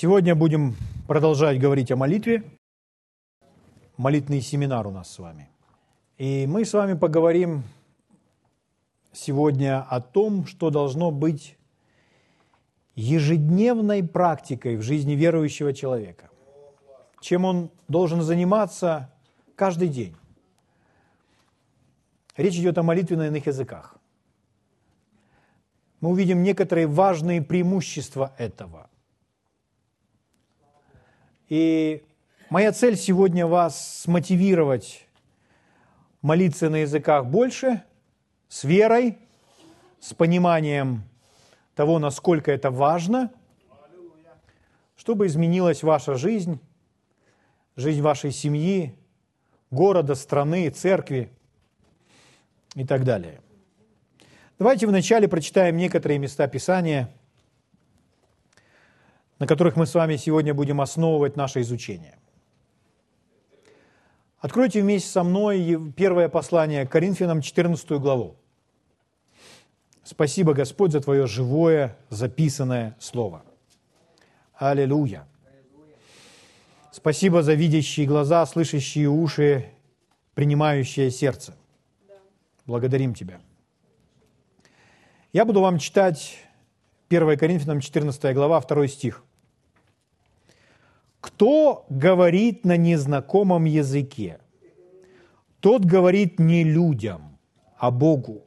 Сегодня будем продолжать говорить о молитве. Молитвенный семинар у нас с вами. И мы с вами поговорим сегодня о том, что должно быть ежедневной практикой в жизни верующего человека. Чем он должен заниматься каждый день. Речь идет о молитве на иных языках. Мы увидим некоторые важные преимущества этого – и моя цель сегодня вас смотивировать молиться на языках больше, с верой, с пониманием того, насколько это важно, чтобы изменилась ваша жизнь, жизнь вашей семьи, города, страны, церкви и так далее. Давайте вначале прочитаем некоторые места Писания – на которых мы с вами сегодня будем основывать наше изучение. Откройте вместе со мной первое послание Коринфянам, 14 главу. Спасибо, Господь, за Твое живое, записанное Слово. Аллилуйя. Спасибо за видящие глаза, слышащие уши, принимающее сердце. Благодарим Тебя. Я буду вам читать 1 Коринфянам 14 глава, 2 стих. Кто говорит на незнакомом языке, тот говорит не людям, а Богу,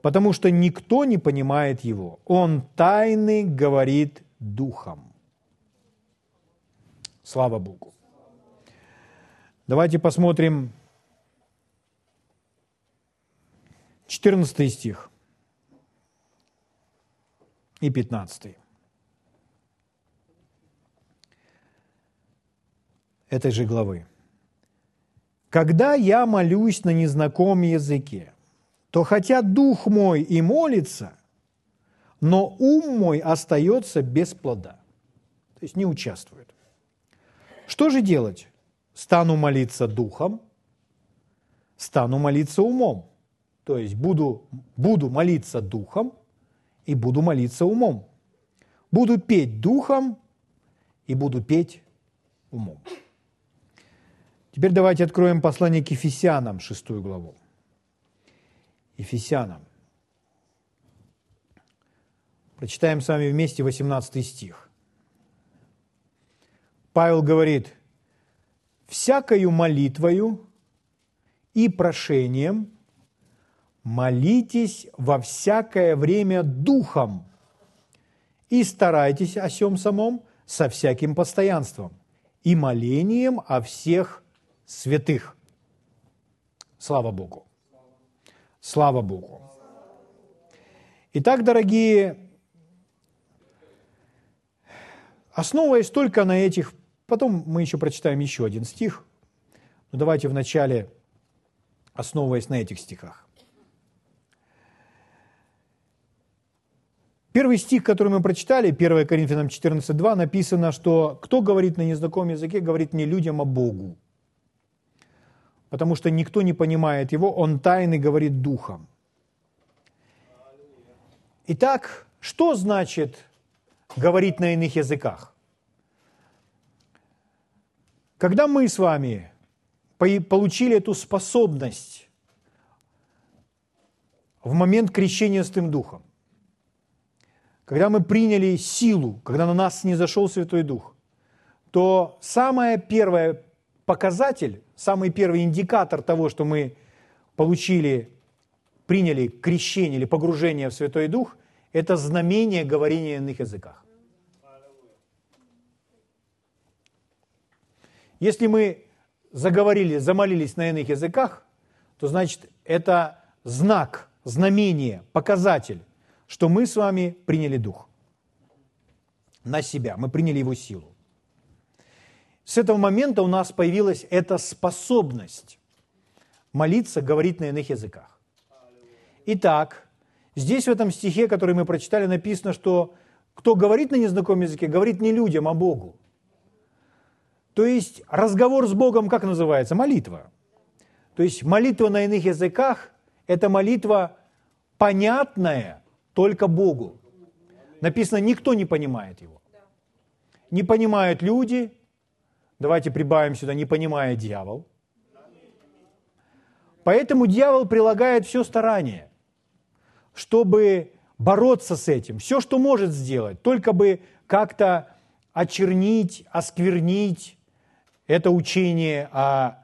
потому что никто не понимает его. Он тайны говорит духом. Слава Богу. Давайте посмотрим 14 стих и 15. Этой же главы. «Когда я молюсь на незнакомом языке, то хотя дух мой и молится, но ум мой остается без плода». То есть не участвует. Что же делать? Стану молиться духом, стану молиться умом. То есть буду, буду молиться духом и буду молиться умом. Буду петь духом и буду петь умом. Теперь давайте откроем послание к Ефесянам, шестую главу. Ефесянам. Прочитаем с вами вместе 18 стих. Павел говорит, «Всякою молитвою и прошением молитесь во всякое время духом и старайтесь о всем самом со всяким постоянством и молением о всех святых. Слава Богу. Слава Богу. Итак, дорогие, основываясь только на этих, потом мы еще прочитаем еще один стих, но давайте вначале основываясь на этих стихах. Первый стих, который мы прочитали, 1 Коринфянам 14.2, написано, что кто говорит на незнакомом языке, говорит не людям, а Богу потому что никто не понимает его, он тайный говорит духом. Итак, что значит говорить на иных языках? Когда мы с вами получили эту способность в момент крещения Святым Духом, когда мы приняли силу, когда на нас не зашел Святой Дух, то самое первое показатель, самый первый индикатор того, что мы получили, приняли крещение или погружение в Святой Дух, это знамение говорения на иных языках. Если мы заговорили, замолились на иных языках, то значит это знак, знамение, показатель, что мы с вами приняли Дух на себя, мы приняли Его силу. С этого момента у нас появилась эта способность молиться, говорить на иных языках. Итак, здесь в этом стихе, который мы прочитали, написано, что кто говорит на незнакомом языке, говорит не людям, а Богу. То есть разговор с Богом как называется? Молитва. То есть молитва на иных языках – это молитва понятная только Богу. Написано, никто не понимает его. не понимают люди, давайте прибавим сюда, не понимает дьявол. Поэтому дьявол прилагает все старание, чтобы бороться с этим, все, что может сделать, только бы как-то очернить, осквернить это учение о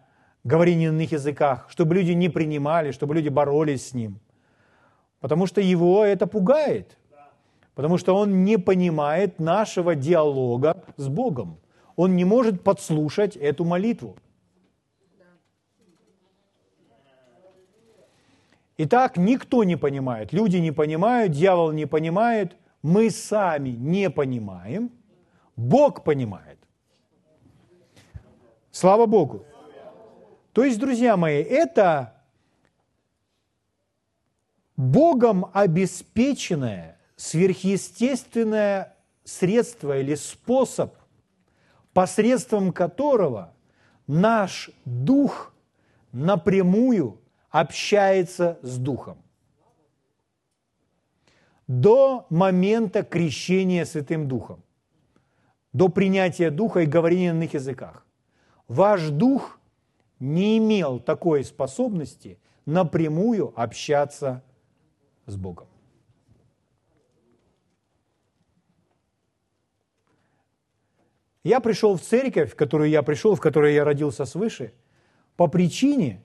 говорении на иных языках, чтобы люди не принимали, чтобы люди боролись с ним. Потому что его это пугает. Потому что он не понимает нашего диалога с Богом. Он не может подслушать эту молитву. Итак, никто не понимает, люди не понимают, дьявол не понимает, мы сами не понимаем, Бог понимает. Слава Богу. То есть, друзья мои, это Богом обеспеченное сверхъестественное средство или способ, посредством которого наш дух напрямую общается с Духом. До момента крещения Святым Духом, до принятия Духа и говорения на иных языках. Ваш Дух не имел такой способности напрямую общаться с Богом. Я пришел в церковь, в которую я пришел, в которой я родился свыше, по причине,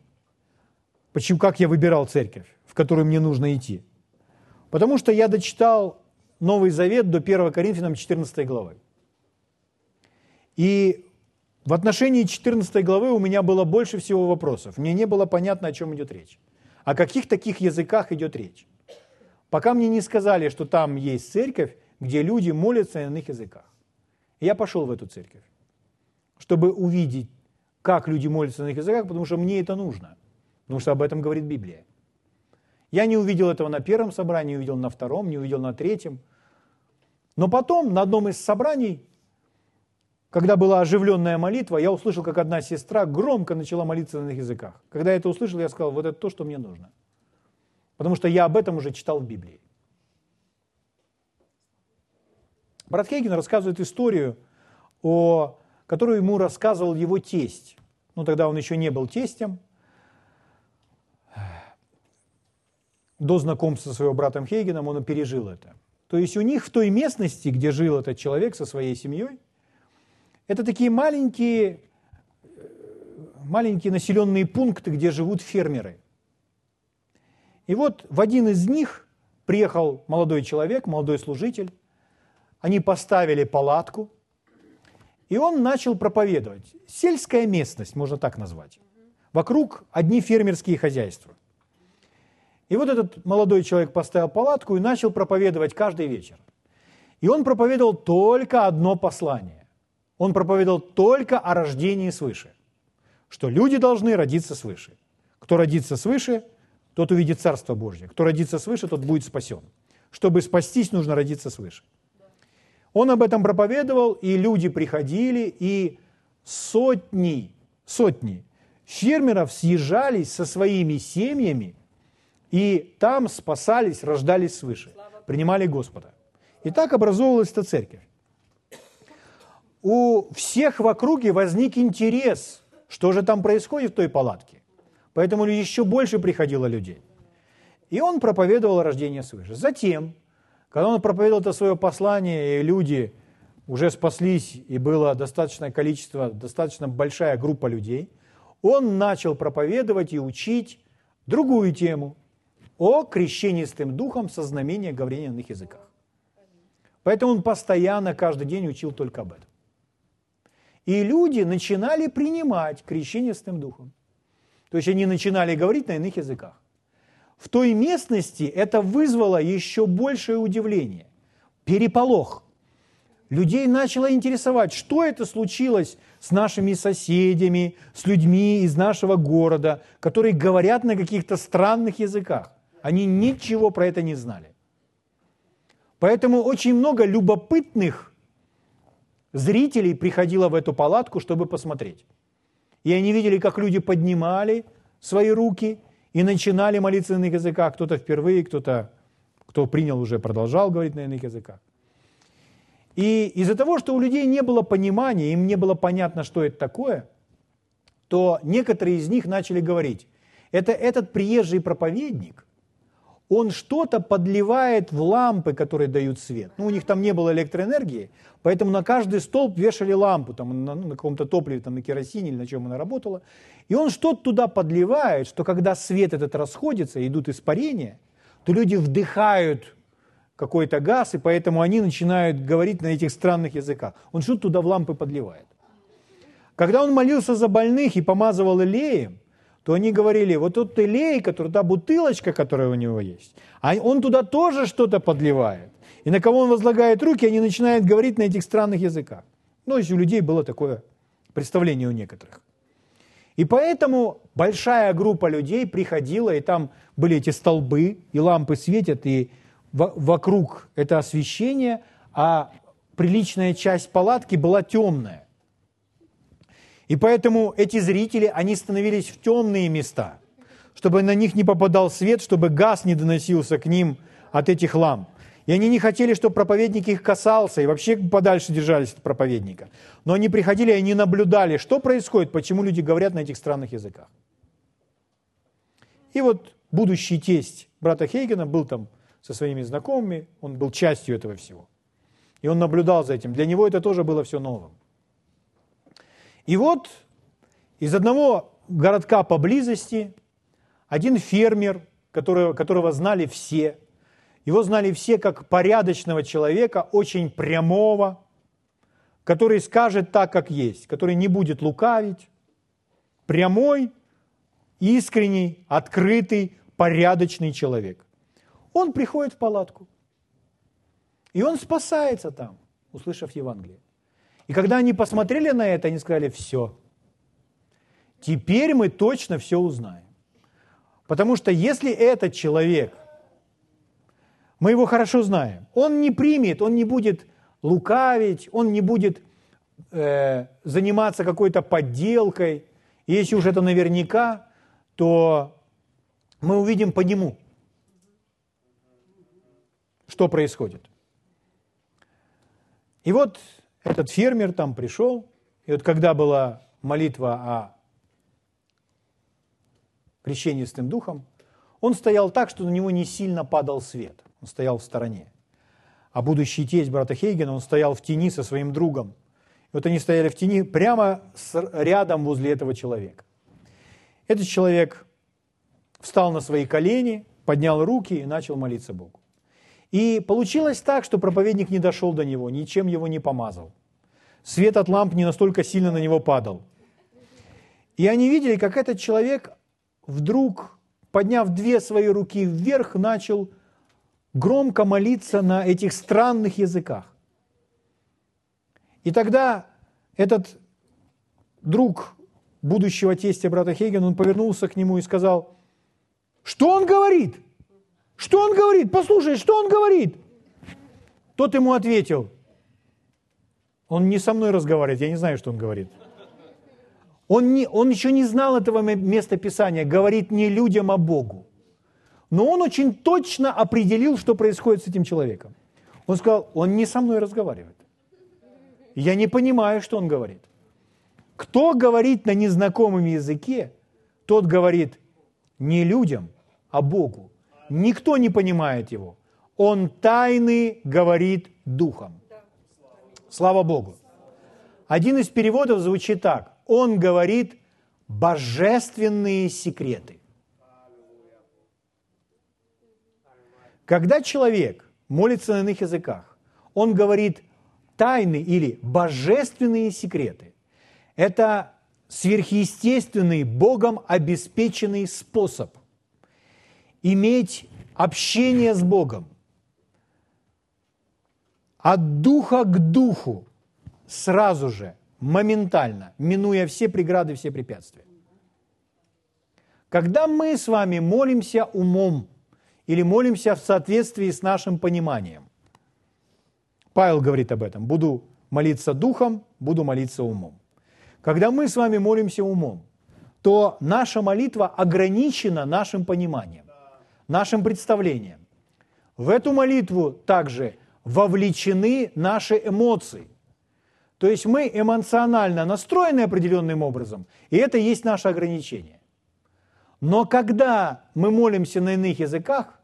Почему, как я выбирал церковь, в которую мне нужно идти? Потому что я дочитал Новый Завет до 1 Коринфянам 14 главы. И в отношении 14 главы у меня было больше всего вопросов. Мне не было понятно, о чем идет речь. О каких таких языках идет речь. Пока мне не сказали, что там есть церковь, где люди молятся на иных языках. Я пошел в эту церковь, чтобы увидеть, как люди молятся на иных языках, потому что мне это нужно – Потому что об этом говорит Библия. Я не увидел этого на первом собрании, не увидел на втором, не увидел на третьем. Но потом на одном из собраний, когда была оживленная молитва, я услышал, как одна сестра громко начала молиться на иных языках. Когда я это услышал, я сказал, вот это то, что мне нужно. Потому что я об этом уже читал в Библии. Брат Хейген рассказывает историю, о, которую ему рассказывал его тесть. Ну, тогда он еще не был тестем, до знакомства со своим братом Хейгеном он пережил это. То есть у них в той местности, где жил этот человек со своей семьей, это такие маленькие, маленькие населенные пункты, где живут фермеры. И вот в один из них приехал молодой человек, молодой служитель, они поставили палатку, и он начал проповедовать. Сельская местность, можно так назвать. Вокруг одни фермерские хозяйства – и вот этот молодой человек поставил палатку и начал проповедовать каждый вечер. И он проповедовал только одно послание. Он проповедовал только о рождении свыше. Что люди должны родиться свыше. Кто родится свыше, тот увидит Царство Божье. Кто родится свыше, тот будет спасен. Чтобы спастись, нужно родиться свыше. Он об этом проповедовал, и люди приходили, и сотни, сотни фермеров съезжались со своими семьями – и там спасались, рождались свыше, принимали Господа. И так образовывалась эта церковь. У всех в округе возник интерес, что же там происходит в той палатке. Поэтому еще больше приходило людей. И он проповедовал рождение свыше. Затем, когда он проповедовал это свое послание, и люди уже спаслись, и было достаточное количество, достаточно большая группа людей, он начал проповедовать и учить другую тему – о крещении Святым Духом со знамения говорения на иных языках. Поэтому он постоянно, каждый день учил только об этом. И люди начинали принимать крещение Святым Духом. То есть они начинали говорить на иных языках. В той местности это вызвало еще большее удивление, переполох. Людей начало интересовать, что это случилось с нашими соседями, с людьми из нашего города, которые говорят на каких-то странных языках. Они ничего про это не знали. Поэтому очень много любопытных зрителей приходило в эту палатку, чтобы посмотреть. И они видели, как люди поднимали свои руки и начинали молиться на иных языках. Кто-то впервые, кто-то, кто принял уже, продолжал говорить на иных языках. И из-за того, что у людей не было понимания, им не было понятно, что это такое, то некоторые из них начали говорить, это этот приезжий проповедник, он что-то подливает в лампы, которые дают свет. Ну, у них там не было электроэнергии, поэтому на каждый столб вешали лампу, там, на, ну, на каком-то топливе, там, на керосине или на чем она работала. И он что-то туда подливает, что когда свет этот расходится, идут испарения, то люди вдыхают какой-то газ, и поэтому они начинают говорить на этих странных языках. Он что-то туда в лампы подливает. Когда он молился за больных и помазывал илеем, то они говорили, вот тот илей, который, та бутылочка, которая у него есть, а он туда тоже что-то подливает. И на кого он возлагает руки, они начинают говорить на этих странных языках. Ну, есть у людей было такое представление у некоторых. И поэтому большая группа людей приходила, и там были эти столбы, и лампы светят, и вокруг это освещение, а приличная часть палатки была темная. И поэтому эти зрители, они становились в темные места, чтобы на них не попадал свет, чтобы газ не доносился к ним от этих ламп. И они не хотели, чтобы проповедник их касался, и вообще подальше держались от проповедника. Но они приходили, и они наблюдали, что происходит, почему люди говорят на этих странных языках. И вот будущий тесть брата Хейгена был там со своими знакомыми, он был частью этого всего. И он наблюдал за этим. Для него это тоже было все новым. И вот из одного городка поблизости один фермер, которого, которого знали все, его знали все как порядочного человека, очень прямого, который скажет так, как есть, который не будет лукавить, прямой, искренний, открытый, порядочный человек. Он приходит в палатку, и он спасается там, услышав Евангелие. И когда они посмотрели на это, они сказали, все, теперь мы точно все узнаем. Потому что если этот человек, мы его хорошо знаем, он не примет, он не будет лукавить, он не будет э, заниматься какой-то подделкой. И если уж это наверняка, то мы увидим по нему, что происходит. И вот этот фермер там пришел, и вот когда была молитва о крещении Святым Духом, он стоял так, что на него не сильно падал свет. Он стоял в стороне. А будущий тесть брата Хейгена, он стоял в тени со своим другом. И вот они стояли в тени прямо рядом возле этого человека. Этот человек встал на свои колени, поднял руки и начал молиться Богу. И получилось так, что проповедник не дошел до него, ничем его не помазал. Свет от ламп не настолько сильно на него падал. И они видели, как этот человек вдруг, подняв две свои руки вверх, начал громко молиться на этих странных языках. И тогда этот друг будущего тестя брата Хейген, он повернулся к нему и сказал, что он говорит? Что он говорит? Послушай, что он говорит? Тот ему ответил, он не со мной разговаривает, я не знаю, что он говорит. Он, не, он еще не знал этого места Писания, говорит не людям, а Богу. Но он очень точно определил, что происходит с этим человеком. Он сказал, он не со мной разговаривает. Я не понимаю, что он говорит. Кто говорит на незнакомом языке, тот говорит не людям, а Богу. Никто не понимает его. Он тайны говорит духом. Слава Богу. Один из переводов звучит так. Он говорит божественные секреты. Когда человек молится на иных языках, он говорит тайны или божественные секреты. Это сверхъестественный, Богом обеспеченный способ – иметь общение с Богом от духа к духу сразу же, моментально, минуя все преграды, все препятствия. Когда мы с вами молимся умом или молимся в соответствии с нашим пониманием, Павел говорит об этом, буду молиться духом, буду молиться умом. Когда мы с вами молимся умом, то наша молитва ограничена нашим пониманием нашим представлением. В эту молитву также вовлечены наши эмоции. То есть мы эмоционально настроены определенным образом, и это есть наше ограничение. Но когда мы молимся на иных языках,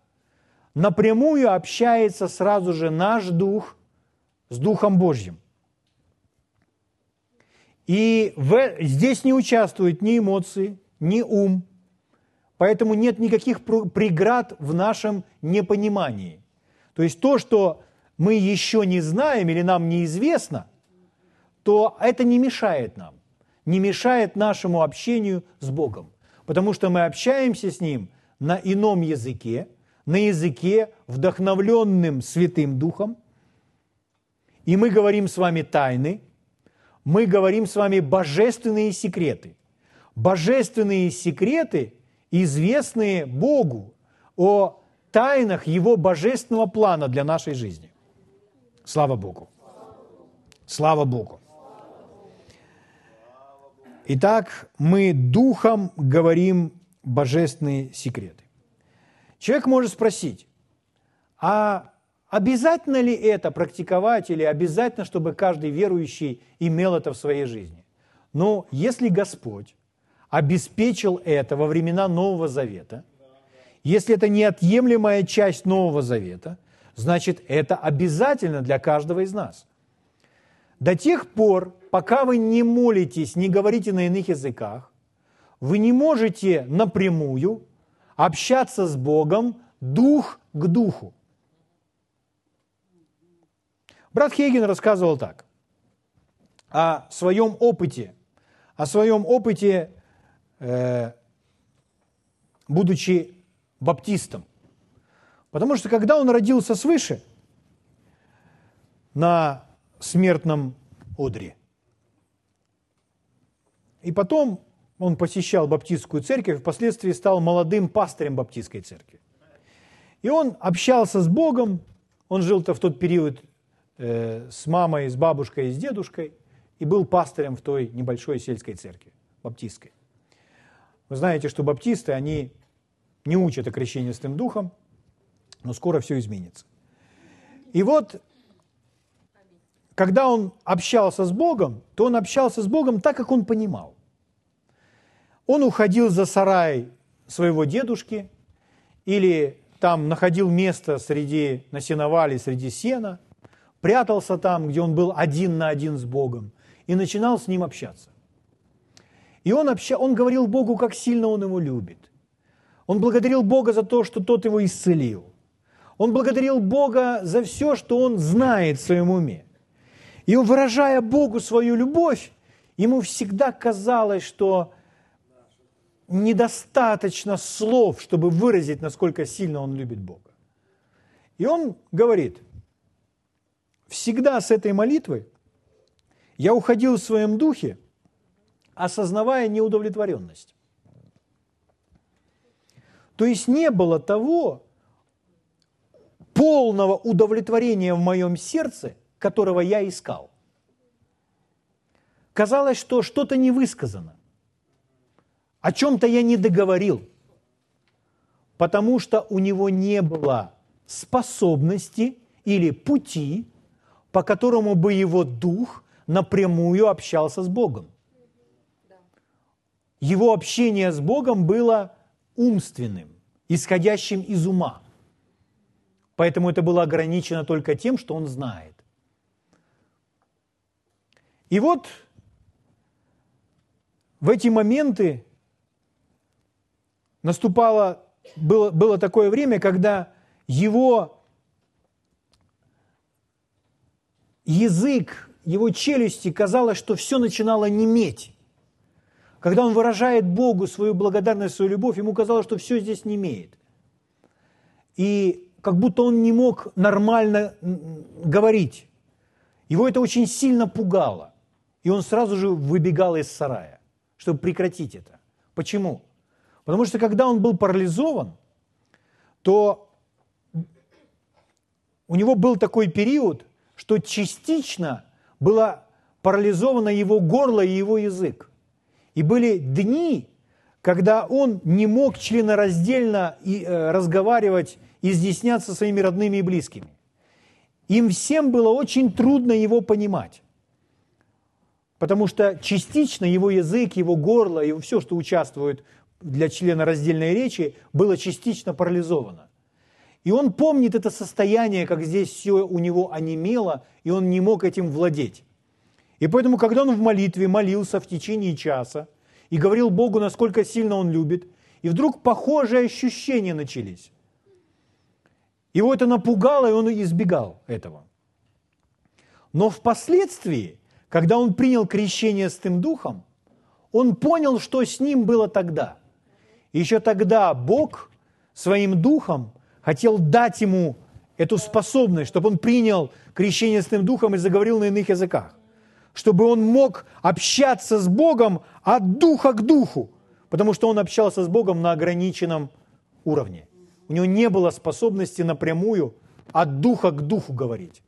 напрямую общается сразу же наш дух с Духом Божьим. И в, здесь не участвуют ни эмоции, ни ум, поэтому нет никаких преград в нашем непонимании. То есть то, что мы еще не знаем или нам неизвестно, то это не мешает нам, не мешает нашему общению с Богом, потому что мы общаемся с Ним на ином языке, на языке, вдохновленным Святым Духом, и мы говорим с вами тайны, мы говорим с вами божественные секреты. Божественные секреты, известные Богу о тайнах Его божественного плана для нашей жизни. Слава Богу. Слава Богу. Итак, мы духом говорим божественные секреты. Человек может спросить, а обязательно ли это практиковать или обязательно, чтобы каждый верующий имел это в своей жизни? Но если Господь обеспечил это во времена Нового Завета, если это неотъемлемая часть Нового Завета, значит, это обязательно для каждого из нас. До тех пор, пока вы не молитесь, не говорите на иных языках, вы не можете напрямую общаться с Богом дух к духу. Брат Хейген рассказывал так, о своем опыте, о своем опыте, будучи баптистом. Потому что когда он родился свыше, на смертном одре. И потом он посещал баптистскую церковь, впоследствии стал молодым пастырем баптистской церкви. И он общался с Богом, он жил-то в тот период э, с мамой, с бабушкой с дедушкой, и был пастырем в той небольшой сельской церкви, баптистской. Вы знаете, что баптисты, они не учат о крещении Святым Духом, но скоро все изменится. И вот когда он общался с Богом, то он общался с Богом так, как он понимал. Он уходил за сарай своего дедушки или там находил место среди на сеновале, среди сена, прятался там, где он был один на один с Богом, и начинал с ним общаться. И он, обща... он говорил Богу, как сильно он его любит. Он благодарил Бога за то, что тот его исцелил. Он благодарил Бога за все, что он знает в своем уме. И выражая Богу свою любовь, ему всегда казалось, что недостаточно слов, чтобы выразить, насколько сильно он любит Бога. И он говорит, всегда с этой молитвой я уходил в своем духе, осознавая неудовлетворенность. То есть не было того полного удовлетворения в моем сердце, которого я искал. Казалось, что что-то не высказано. О чем-то я не договорил, потому что у него не было способности или пути, по которому бы его дух напрямую общался с Богом. Его общение с Богом было умственным, исходящим из ума. Поэтому это было ограничено только тем, что он знает. И вот в эти моменты наступало, было, было такое время, когда его язык, его челюсти, казалось, что все начинало неметь. Когда он выражает Богу свою благодарность, свою любовь, ему казалось, что все здесь не имеет. И как будто он не мог нормально говорить. Его это очень сильно пугало. И он сразу же выбегал из сарая, чтобы прекратить это. Почему? Потому что когда он был парализован, то у него был такой период, что частично было парализовано его горло и его язык. И были дни, когда он не мог членораздельно и, э, разговаривать, изъясняться своими родными и близкими. им всем было очень трудно его понимать. Потому что частично его язык, его горло, его все, что участвует для члена раздельной речи, было частично парализовано. И он помнит это состояние, как здесь все у него онемело, и он не мог этим владеть. И поэтому, когда он в молитве молился в течение часа и говорил Богу, насколько сильно он любит, и вдруг похожие ощущения начались. Его это напугало, и он избегал этого. Но впоследствии, когда он принял крещение с тем духом, он понял, что с ним было тогда. Еще тогда Бог своим духом хотел дать ему эту способность, чтобы он принял крещение с тем духом и заговорил на иных языках. Чтобы он мог общаться с Богом от духа к духу, потому что он общался с Богом на ограниченном уровне. У него не было способности напрямую от духа к духу говорить.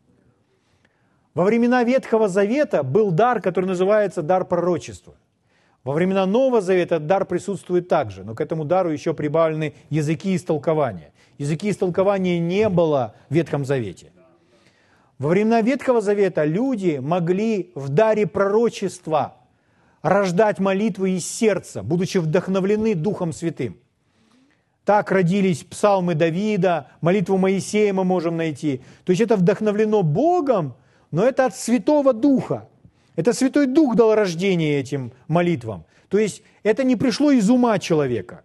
Во времена Ветхого Завета был дар, который называется дар пророчества. Во времена Нового Завета дар присутствует также, но к этому дару еще прибавлены языки истолкования. Языки истолкования не было в Ветхом Завете. Во времена Ветхого Завета люди могли в даре пророчества рождать молитвы из сердца, будучи вдохновлены Духом Святым. Так родились псалмы Давида, молитву Моисея мы можем найти. То есть это вдохновлено Богом, но это от Святого Духа. Это Святой Дух дал рождение этим молитвам. То есть это не пришло из ума человека.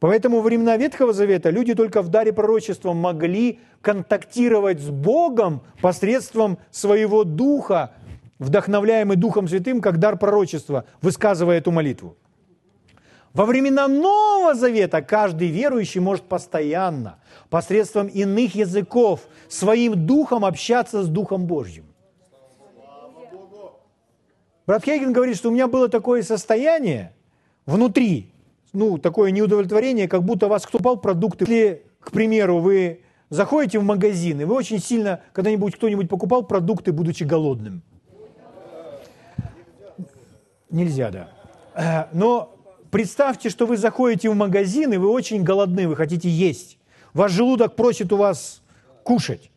Поэтому во времена Ветхого Завета люди только в даре пророчества могли контактировать с Богом посредством своего духа, вдохновляемый Духом Святым, как дар пророчества, высказывая эту молитву. Во времена Нового Завета каждый верующий может постоянно, посредством иных языков, своим духом общаться с Духом Божьим. Брат Хейген говорит, что у меня было такое состояние внутри, ну, такое неудовлетворение, как будто вас кто пал продукты. Если, к примеру, вы заходите в магазин, и вы очень сильно, когда-нибудь кто-нибудь покупал продукты, будучи голодным. Нельзя, да. Э, но Представьте, что вы заходите в магазин, и вы очень голодны, вы хотите есть. Ваш желудок просит у вас кушать.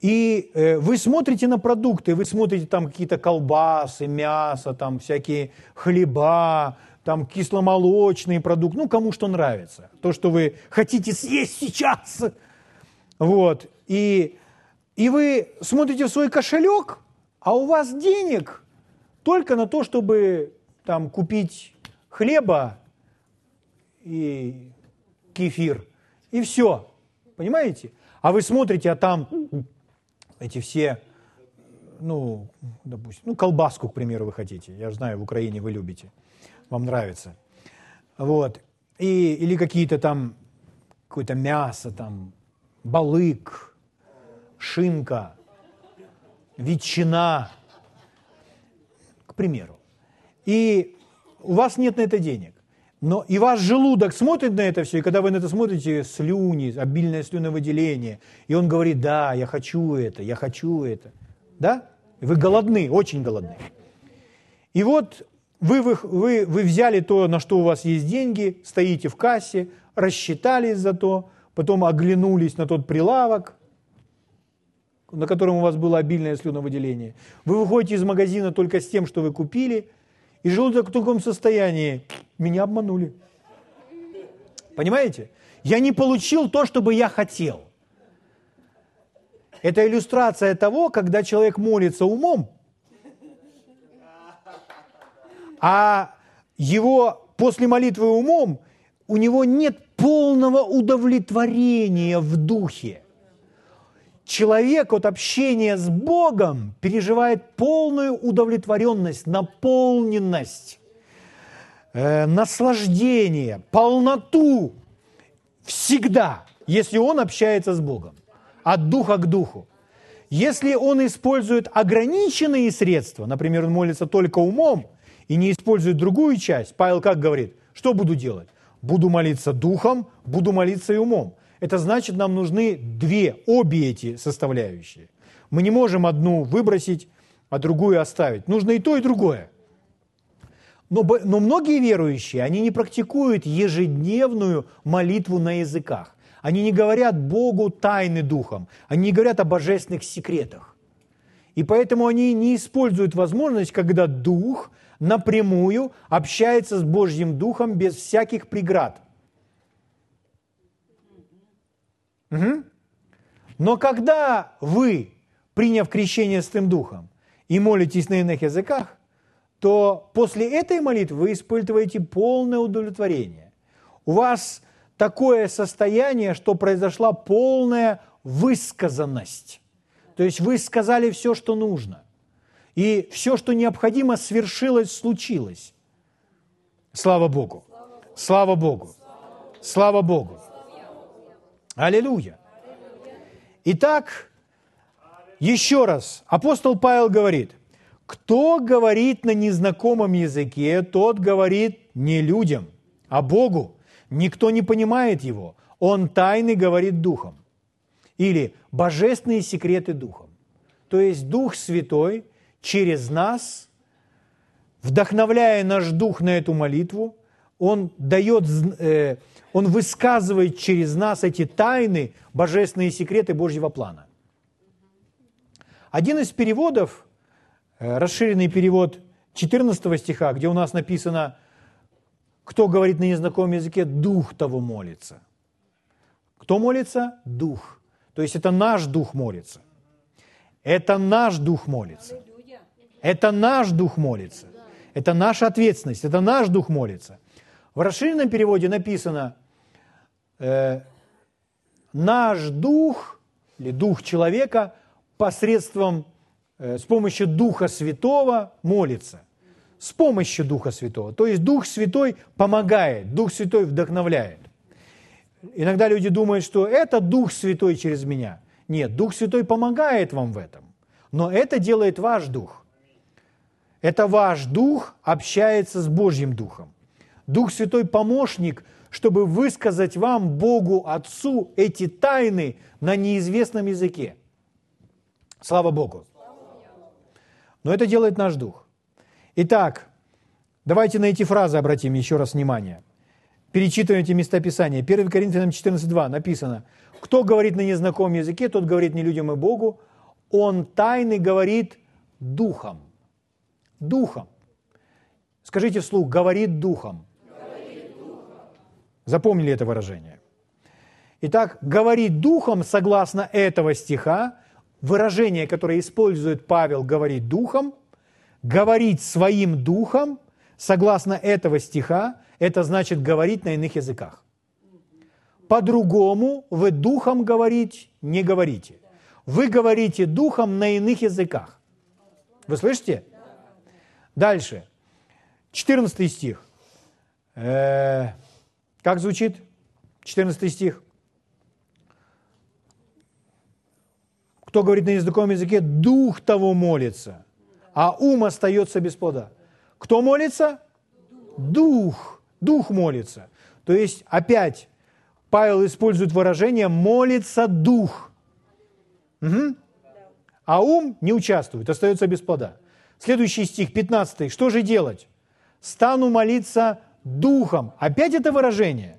И э, вы смотрите на продукты, вы смотрите там какие-то колбасы, мясо, там всякие хлеба, там кисломолочные продукты, ну, кому что нравится. То, что вы хотите съесть сейчас. Вот. И, и вы смотрите в свой кошелек, а у вас денег только на то, чтобы там купить хлеба и кефир, и все. Понимаете? А вы смотрите, а там эти все, ну, допустим, ну, колбаску, к примеру, вы хотите. Я знаю, в Украине вы любите. Вам нравится. Вот. И, или какие-то там, какое-то мясо, там, балык, шинка, ветчина, к примеру и у вас нет на это денег. Но и ваш желудок смотрит на это все, и когда вы на это смотрите, слюни, обильное слюновыделение, и он говорит, да, я хочу это, я хочу это. Да? Вы голодны, очень голодны. И вот вы, вы, вы, вы взяли то, на что у вас есть деньги, стоите в кассе, рассчитались за то, потом оглянулись на тот прилавок, на котором у вас было обильное слюновыделение. Вы выходите из магазина только с тем, что вы купили – и желудок в таком состоянии. Меня обманули. Понимаете? Я не получил то, что бы я хотел. Это иллюстрация того, когда человек молится умом, а его после молитвы умом у него нет полного удовлетворения в духе человек от общения с Богом переживает полную удовлетворенность, наполненность, э, наслаждение, полноту всегда, если он общается с Богом, от духа к духу. Если он использует ограниченные средства, например, он молится только умом и не использует другую часть, Павел как говорит, что буду делать? Буду молиться духом, буду молиться и умом. Это значит, нам нужны две, обе эти составляющие. Мы не можем одну выбросить, а другую оставить. Нужно и то, и другое. Но, но многие верующие, они не практикуют ежедневную молитву на языках. Они не говорят Богу тайны духом, они не говорят о божественных секретах. И поэтому они не используют возможность, когда дух напрямую общается с Божьим духом без всяких преград. Угу. Но когда вы, приняв крещение Святым Духом, и молитесь на иных языках, то после этой молитвы вы испытываете полное удовлетворение. У вас такое состояние, что произошла полная высказанность. То есть вы сказали все, что нужно. И все, что необходимо, свершилось, случилось. Слава Богу. Слава Богу. Слава Богу. Аллилуйя. Итак, еще раз, апостол Павел говорит, кто говорит на незнакомом языке, тот говорит не людям, а Богу. Никто не понимает его. Он тайны говорит духом. Или божественные секреты духом. То есть Дух Святой через нас, вдохновляя наш дух на эту молитву, он дает, э, он высказывает через нас эти тайны, божественные секреты Божьего плана. Один из переводов, э, расширенный перевод 14 стиха, где у нас написано, кто говорит на незнакомом языке, дух того молится. Кто молится? Дух. То есть это наш дух молится. Это наш дух молится. Это наш дух молится. Это наша ответственность. Это наш дух молится. В расширенном переводе написано, э, наш дух или дух человека посредством, э, с помощью Духа Святого молится. С помощью Духа Святого. То есть Дух Святой помогает, Дух Святой вдохновляет. Иногда люди думают, что это Дух Святой через меня. Нет, Дух Святой помогает вам в этом. Но это делает ваш Дух. Это ваш Дух общается с Божьим Духом. Дух Святой помощник, чтобы высказать вам, Богу Отцу, эти тайны на неизвестном языке. Слава Богу. Но это делает наш дух. Итак, давайте на эти фразы обратим еще раз внимание. Перечитываем эти местописания. 1 Коринфянам 14.2 написано, «Кто говорит на незнакомом языке, тот говорит не людям и Богу, он тайны говорит духом». Духом. Скажите вслух, говорит духом. Запомнили это выражение. Итак, говорит духом, согласно этого стиха, выражение, которое использует Павел, говорит духом, говорить своим духом, согласно этого стиха, это значит говорить на иных языках. По-другому вы духом говорить не говорите. Вы говорите духом на иных языках. Вы слышите? Дальше. 14 стих. Э, как звучит 14 стих? Кто говорит на языковом языке, дух того молится, а ум остается без плода. Кто молится? Дух. Дух молится. То есть опять Павел использует выражение «молится дух». Угу. А ум не участвует, остается без плода. Следующий стих, 15. Что же делать? «Стану молиться духом». Опять это выражение.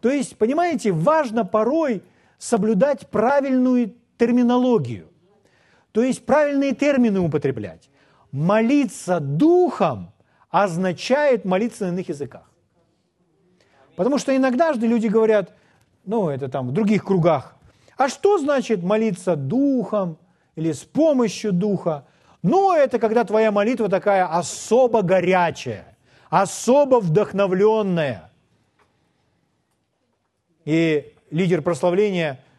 То есть, понимаете, важно порой соблюдать правильную терминологию. То есть правильные термины употреблять. Молиться духом означает молиться на иных языках. Потому что иногда люди говорят, ну, это там в других кругах, а что значит молиться духом или с помощью духа? Ну, это когда твоя молитва такая особо горячая, особо вдохновленная. И лидер прославления –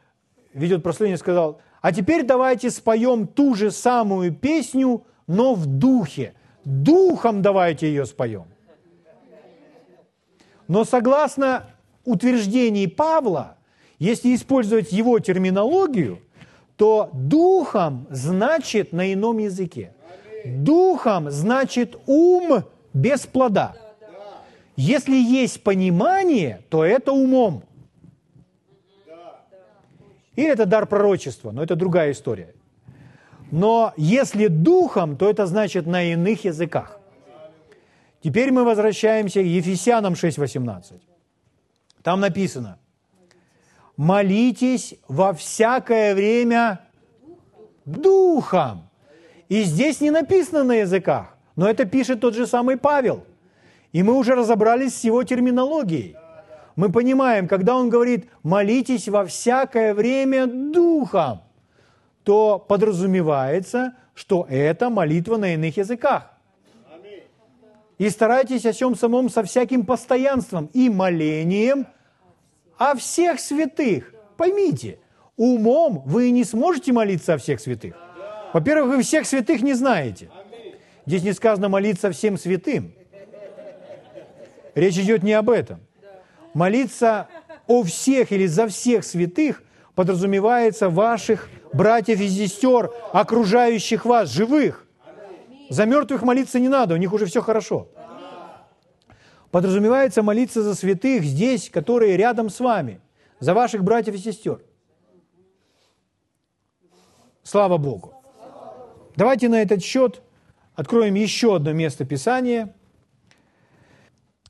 ведет прославление, сказал, а теперь давайте споем ту же самую песню, но в духе. Духом давайте ее споем. Но согласно утверждений Павла, если использовать его терминологию, то духом значит на ином языке. Духом значит ум без плода. Если есть понимание, то это умом. Или это дар пророчества, но это другая история. Но если духом, то это значит на иных языках. Теперь мы возвращаемся к Ефесянам 6.18. Там написано, молитесь во всякое время духом. И здесь не написано на языках, но это пишет тот же самый Павел. И мы уже разобрались с его терминологией. Мы понимаем, когда он говорит «молитесь во всякое время духом», то подразумевается, что это молитва на иных языках. И старайтесь о всем самом со всяким постоянством и молением о всех святых. Поймите, умом вы не сможете молиться о всех святых. Во-первых, вы всех святых не знаете. Здесь не сказано молиться всем святым. Речь идет не об этом. Молиться о всех или за всех святых подразумевается ваших братьев и сестер, окружающих вас, живых. За мертвых молиться не надо, у них уже все хорошо. Подразумевается молиться за святых здесь, которые рядом с вами, за ваших братьев и сестер. Слава Богу. Давайте на этот счет откроем еще одно место Писания.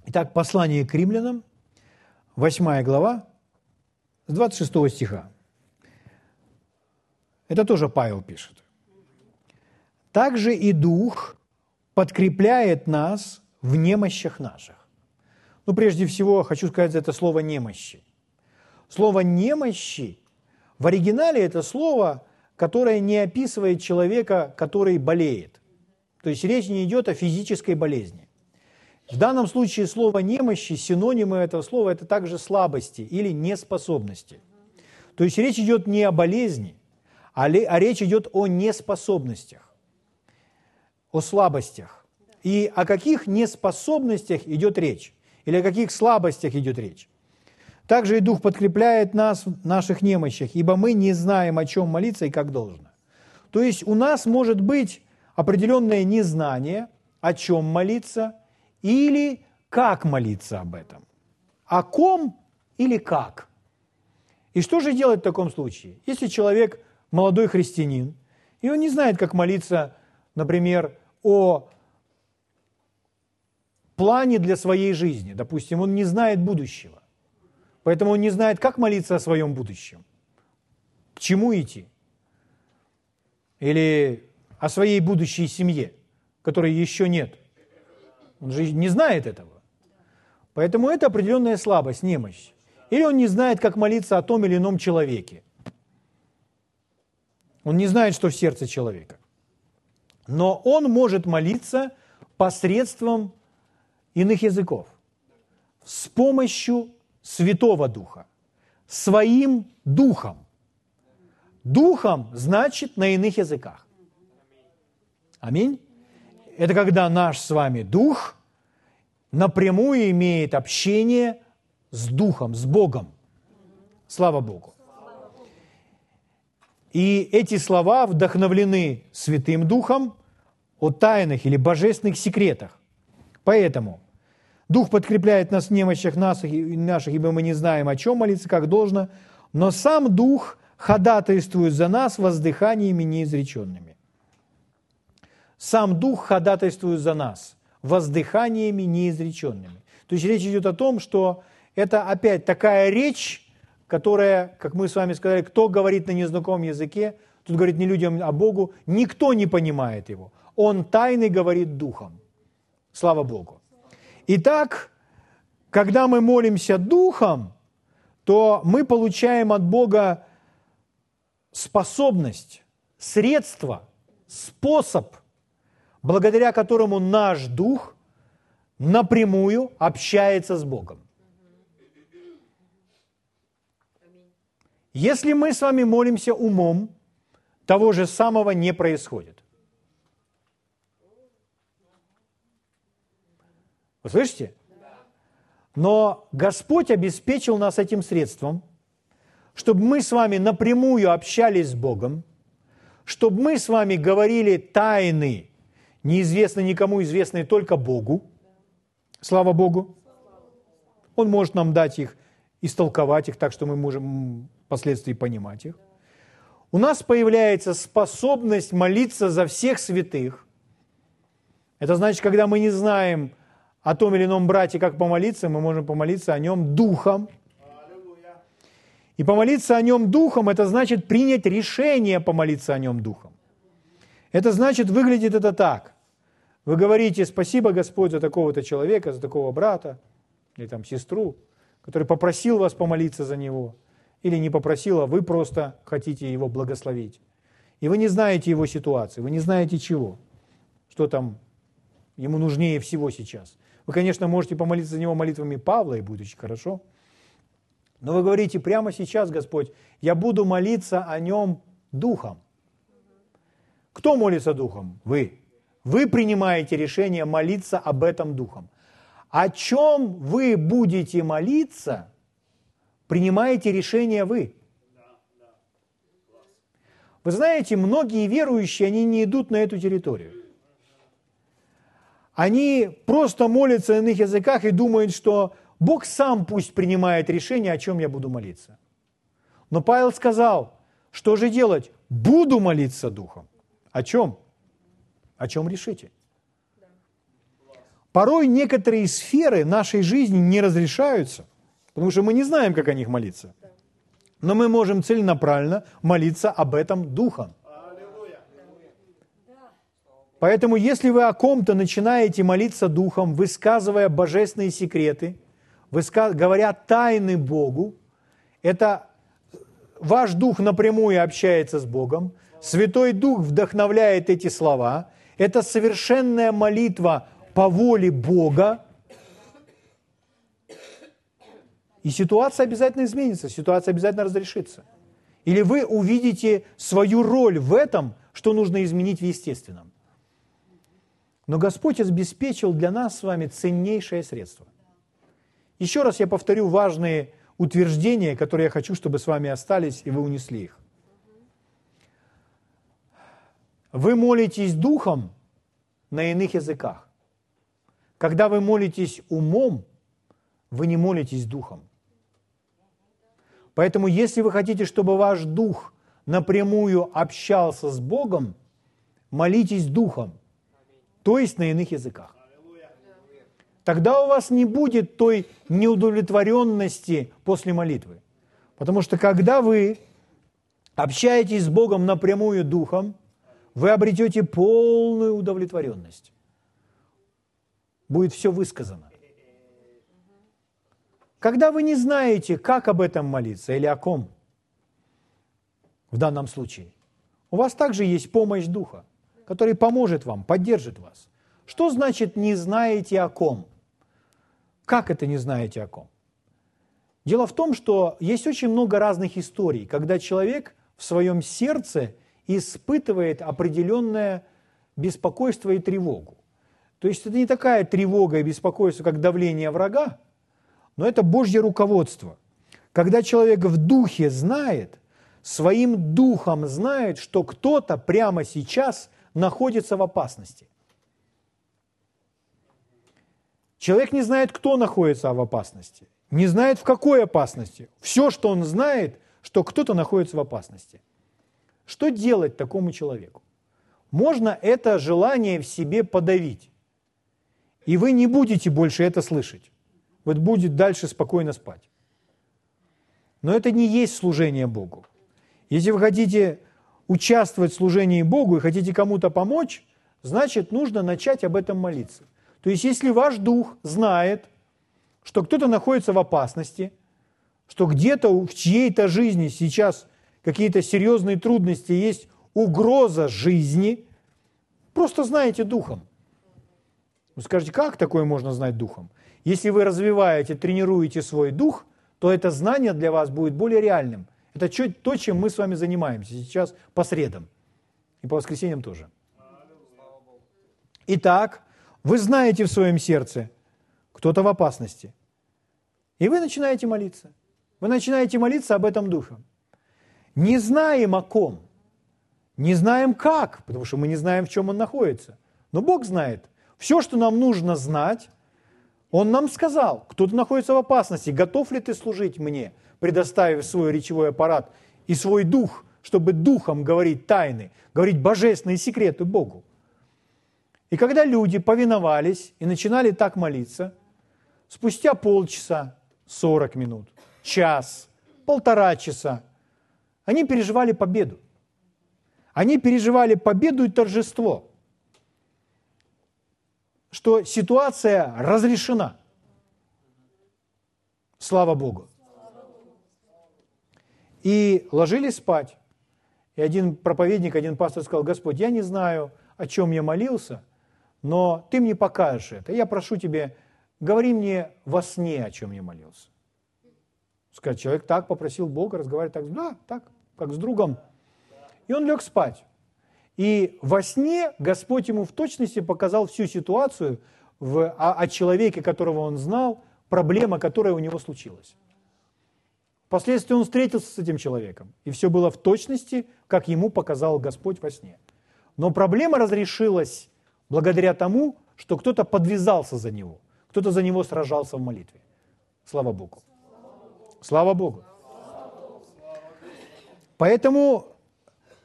Итак, послание к римлянам, 8 глава, с 26 стиха. Это тоже Павел пишет. «Также и Дух подкрепляет нас в немощах наших». Ну, прежде всего, хочу сказать за это слово «немощи». Слово «немощи» в оригинале это слово, которое не описывает человека, который болеет. То есть речь не идет о физической болезни. В данном случае слово «немощи», синонимы этого слова – это также слабости или неспособности. То есть речь идет не о болезни, а, а речь идет о неспособностях, о слабостях. И о каких неспособностях идет речь? Или о каких слабостях идет речь? Также и Дух подкрепляет нас в наших немощах, ибо мы не знаем, о чем молиться и как должно. То есть у нас может быть определенное незнание, о чем молиться, или как молиться об этом. О ком или как. И что же делать в таком случае? Если человек молодой христианин, и он не знает, как молиться, например, о плане для своей жизни. Допустим, он не знает будущего. Поэтому он не знает, как молиться о своем будущем. К чему идти. Или о своей будущей семье, которой еще нет. Он же не знает этого. Поэтому это определенная слабость, немощь. Или он не знает, как молиться о том или ином человеке. Он не знает, что в сердце человека. Но он может молиться посредством иных языков, с помощью Святого Духа, своим Духом. Духом значит на иных языках. Аминь. Это когда наш с вами Дух напрямую имеет общение с Духом, с Богом. Слава Богу. И эти слова вдохновлены Святым Духом о тайных или божественных секретах. Поэтому Дух подкрепляет нас в немощах наших, наших, ибо мы не знаем, о чем молиться, как должно, но сам Дух ходатайствует за нас воздыханиями неизреченными. Сам Дух ходатайствует за нас воздыханиями неизреченными. То есть речь идет о том, что это опять такая речь, которая, как мы с вами сказали, кто говорит на незнакомом языке, тут говорит не людям, а Богу, никто не понимает его. Он тайный говорит духом. Слава Богу. Итак, когда мы молимся духом, то мы получаем от Бога способность, средство, способ, благодаря которому наш дух напрямую общается с Богом. Если мы с вами молимся умом, того же самого не происходит. Вы слышите? Но Господь обеспечил нас этим средством, чтобы мы с вами напрямую общались с Богом, чтобы мы с вами говорили тайны, неизвестные никому, известные только Богу. Слава Богу. Он может нам дать их, истолковать их так, что мы можем впоследствии понимать их. У нас появляется способность молиться за всех святых. Это значит, когда мы не знаем, о том или ином брате, как помолиться, мы можем помолиться о нем духом. И помолиться о нем духом – это значит принять решение помолиться о нем духом. Это значит, выглядит это так. Вы говорите, спасибо, Господь, за такого-то человека, за такого брата или там сестру, который попросил вас помолиться за него, или не попросил, а вы просто хотите его благословить. И вы не знаете его ситуации, вы не знаете чего, что там ему нужнее всего сейчас. Вы, конечно, можете помолиться за него молитвами Павла, и будет очень хорошо. Но вы говорите, прямо сейчас, Господь, я буду молиться о нем духом. Кто молится духом? Вы. Вы принимаете решение молиться об этом духом. О чем вы будете молиться, принимаете решение вы. Вы знаете, многие верующие, они не идут на эту территорию. Они просто молятся на иных языках и думают, что Бог сам пусть принимает решение, о чем я буду молиться. Но Павел сказал, что же делать? Буду молиться Духом. О чем? О чем решите? Порой некоторые сферы нашей жизни не разрешаются, потому что мы не знаем, как о них молиться. Но мы можем целенаправленно молиться об этом Духом. Поэтому, если вы о ком-то начинаете молиться Духом, высказывая божественные секреты, говоря тайны Богу, это ваш Дух напрямую общается с Богом, Святой Дух вдохновляет эти слова, это совершенная молитва по воле Бога, и ситуация обязательно изменится, ситуация обязательно разрешится. Или вы увидите свою роль в этом, что нужно изменить в естественном. Но Господь обеспечил для нас с вами ценнейшее средство. Еще раз я повторю важные утверждения, которые я хочу, чтобы с вами остались, и вы унесли их. Вы молитесь духом на иных языках. Когда вы молитесь умом, вы не молитесь духом. Поэтому, если вы хотите, чтобы ваш дух напрямую общался с Богом, молитесь духом, то есть на иных языках. Тогда у вас не будет той неудовлетворенности после молитвы. Потому что когда вы общаетесь с Богом напрямую духом, вы обретете полную удовлетворенность. Будет все высказано. Когда вы не знаете, как об этом молиться или о ком, в данном случае, у вас также есть помощь Духа, который поможет вам, поддержит вас. Что значит «не знаете о ком»? Как это не знаете о ком? Дело в том, что есть очень много разных историй, когда человек в своем сердце испытывает определенное беспокойство и тревогу. То есть это не такая тревога и беспокойство, как давление врага, но это Божье руководство. Когда человек в духе знает, своим духом знает, что кто-то прямо сейчас находится в опасности. Человек не знает, кто находится в опасности, не знает, в какой опасности. Все, что он знает, что кто-то находится в опасности. Что делать такому человеку? Можно это желание в себе подавить, и вы не будете больше это слышать вот будет дальше спокойно спать. Но это не есть служение Богу. Если вы хотите участвовать в служении Богу и хотите кому-то помочь, значит, нужно начать об этом молиться. То есть, если ваш дух знает, что кто-то находится в опасности, что где-то в чьей-то жизни сейчас какие-то серьезные трудности, есть угроза жизни, просто знаете духом. Вы скажете, как такое можно знать духом? Если вы развиваете, тренируете свой дух, то это знание для вас будет более реальным. Это то, чем мы с вами занимаемся сейчас по средам. И по воскресеньям тоже. Итак, вы знаете в своем сердце, кто-то в опасности. И вы начинаете молиться. Вы начинаете молиться об этом духе. Не знаем о ком, не знаем как, потому что мы не знаем, в чем он находится. Но Бог знает. Все, что нам нужно знать, он нам сказал, кто-то находится в опасности, готов ли ты служить мне, предоставив свой речевой аппарат и свой дух, чтобы духом говорить тайны, говорить божественные секреты Богу. И когда люди повиновались и начинали так молиться, спустя полчаса, 40 минут, час, полтора часа. Они переживали победу. Они переживали победу и торжество, что ситуация разрешена. Слава Богу. И ложились спать. И один проповедник, один пастор сказал, Господь, я не знаю, о чем я молился, но Ты мне покажешь это. Я прошу Тебя, говори мне во сне, о чем я молился. Сказать, человек так попросил Бога, разговаривать так, да, так, как с другом. И он лег спать. И во сне Господь ему в точности показал всю ситуацию в, о, о человеке, которого он знал, проблема, которая у него случилась. Впоследствии он встретился с этим человеком, и все было в точности, как ему показал Господь во сне. Но проблема разрешилась благодаря тому, что кто-то подвязался за него, кто-то за него сражался в молитве. Слава Богу. Слава Богу. Поэтому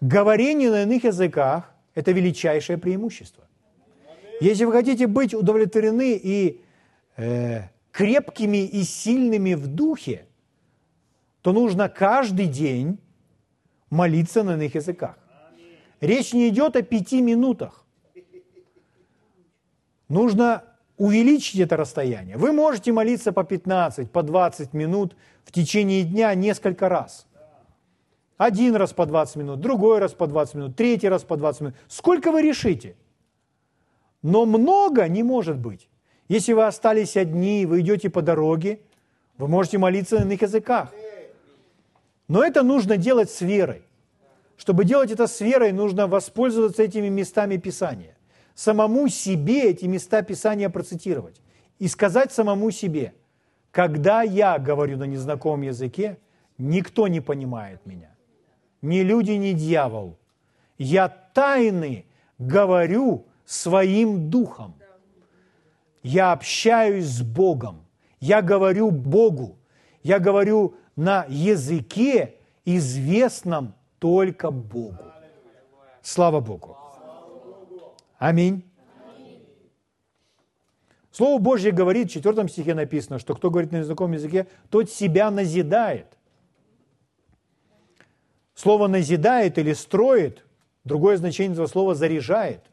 говорение на иных языках – это величайшее преимущество. Если вы хотите быть удовлетворены и э, крепкими и сильными в духе, то нужно каждый день молиться на иных языках. Речь не идет о пяти минутах. Нужно увеличить это расстояние. Вы можете молиться по 15, по 20 минут в течение дня несколько раз. Один раз по 20 минут, другой раз по 20 минут, третий раз по 20 минут. Сколько вы решите? Но много не может быть. Если вы остались одни, вы идете по дороге, вы можете молиться на иных языках. Но это нужно делать с верой. Чтобы делать это с верой, нужно воспользоваться этими местами Писания. Самому себе эти места Писания процитировать. И сказать самому себе, когда я говорю на незнакомом языке, никто не понимает меня. Ни люди, ни дьявол. Я тайны говорю своим духом. Я общаюсь с Богом. Я говорю Богу. Я говорю на языке, известном только Богу. Слава Богу. Аминь. Слово Божье говорит, в 4 стихе написано, что кто говорит на незнакомом языке, тот себя назидает. Слово «назидает» или «строит» другое значение этого слова «заряжает».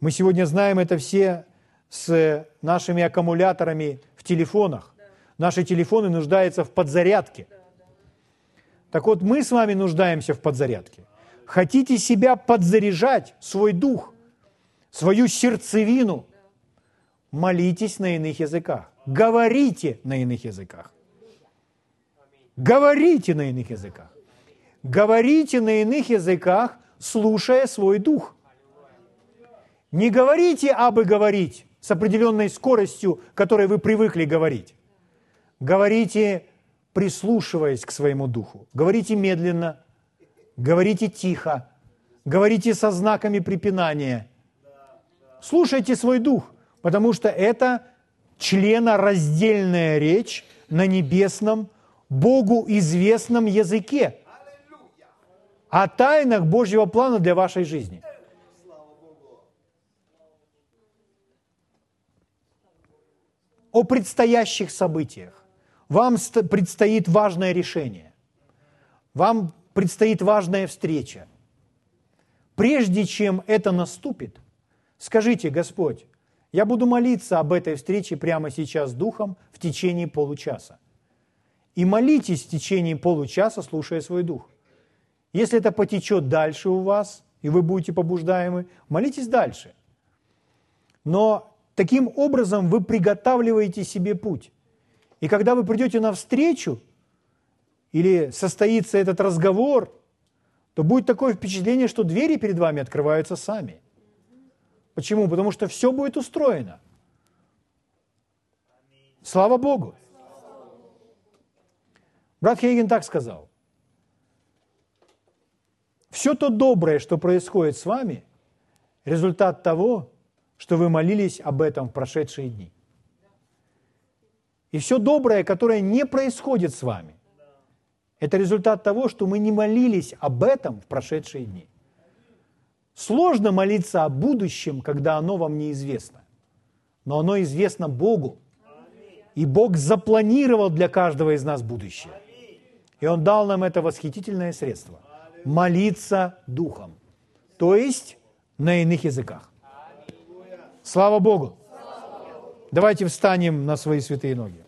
Мы сегодня знаем это все с нашими аккумуляторами в телефонах. Наши телефоны нуждаются в подзарядке. Так вот, мы с вами нуждаемся в подзарядке. Хотите себя подзаряжать, свой дух, свою сердцевину, молитесь на иных языках. Говорите на иных языках. Говорите на иных языках. Говорите на иных языках, слушая свой дух. Не говорите абы говорить с определенной скоростью, которой вы привыкли говорить. Говорите, прислушиваясь к своему духу. Говорите медленно, говорите тихо, говорите со знаками препинания. Слушайте свой дух, потому что это членораздельная речь на небесном, Богу известном языке о тайнах Божьего плана для вашей жизни. О предстоящих событиях. Вам предстоит важное решение. Вам предстоит важная встреча. Прежде чем это наступит, скажите, Господь, я буду молиться об этой встрече прямо сейчас Духом в течение получаса. И молитесь в течение получаса, слушая свой Дух. Если это потечет дальше у вас, и вы будете побуждаемы, молитесь дальше. Но таким образом вы приготавливаете себе путь. И когда вы придете на встречу, или состоится этот разговор, то будет такое впечатление, что двери перед вами открываются сами. Почему? Потому что все будет устроено. Слава Богу. Брат Хейген так сказал. Все то доброе, что происходит с вами, результат того, что вы молились об этом в прошедшие дни. И все доброе, которое не происходит с вами, это результат того, что мы не молились об этом в прошедшие дни. Сложно молиться о будущем, когда оно вам неизвестно. Но оно известно Богу. И Бог запланировал для каждого из нас будущее. И Он дал нам это восхитительное средство – молиться Духом, то есть на иных языках. Слава Богу! Давайте встанем на свои святые ноги.